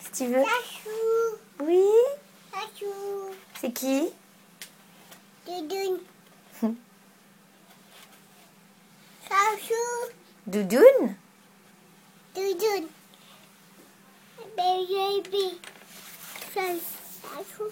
Si tu veux. Chachou. Oui Chachou. C'est qui? Doudoune. Chachou. Doudoune? Doudoune. Ben, Baby. Chachou.